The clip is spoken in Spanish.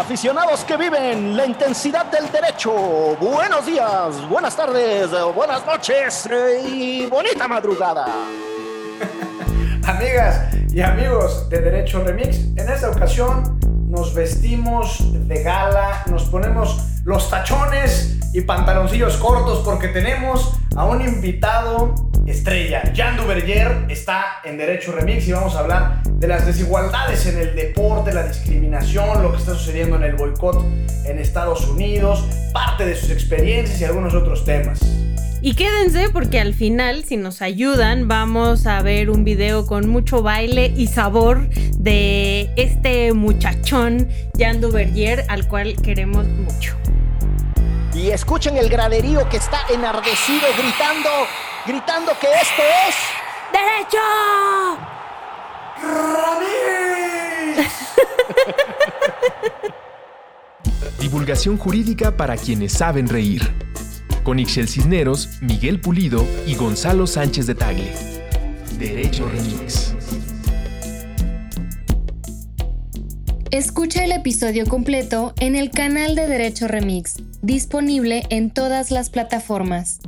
aficionados que viven la intensidad del derecho. Buenos días, buenas tardes, buenas noches y bonita madrugada. Amigas y amigos de Derecho Remix, en esta ocasión nos vestimos de gala, nos ponemos los tachones y pantaloncillos cortos porque tenemos a un invitado estrella. Jan Duverger está en Derecho Remix y vamos a hablar de las desigualdades en el deporte, la discriminación, lo que está sucediendo en el boicot en Estados Unidos, parte de sus experiencias y algunos otros temas. Y quédense porque al final, si nos ayudan, vamos a ver un video con mucho baile y sabor de este muchachón Jan Duverger al cual queremos mucho. Y escuchen el graderío que está enardecido gritando, gritando que esto es ¡Derecho! Divulgación jurídica para quienes saben reír. Con Ixel Cisneros, Miguel Pulido y Gonzalo Sánchez de Tagle. Derecho Remix. Escucha el episodio completo en el canal de Derecho Remix, disponible en todas las plataformas.